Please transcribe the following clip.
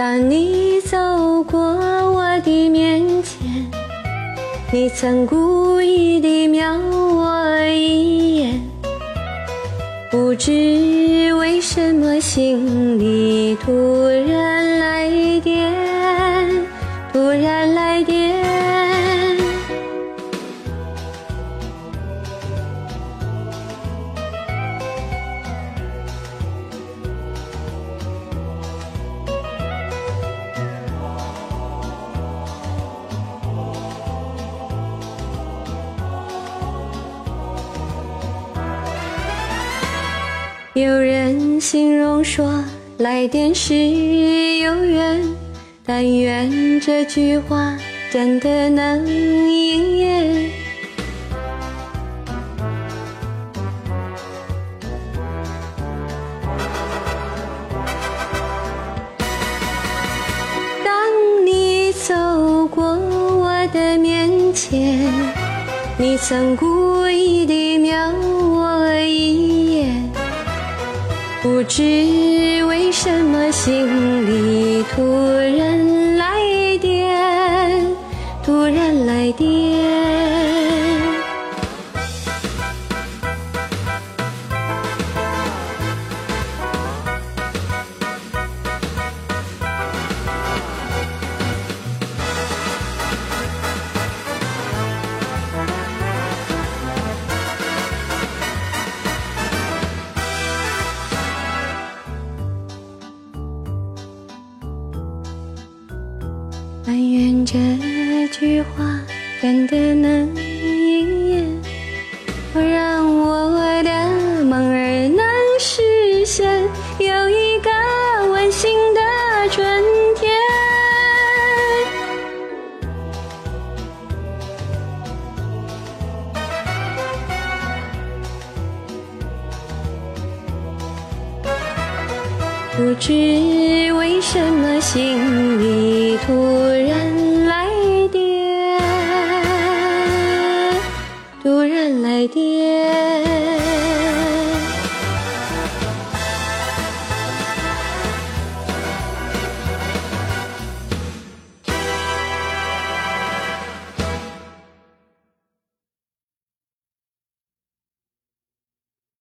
当你走过我的面前，你曾故意地瞄我一眼，不知为什么心里突然有人形容说，来电是有缘，但愿这句话真的能应验。当你走过我的面前，你曾故意地瞄我一眼。不知为什么心里突然来电，突然来电。但愿这句话真的能应验，让不知为什么心里突然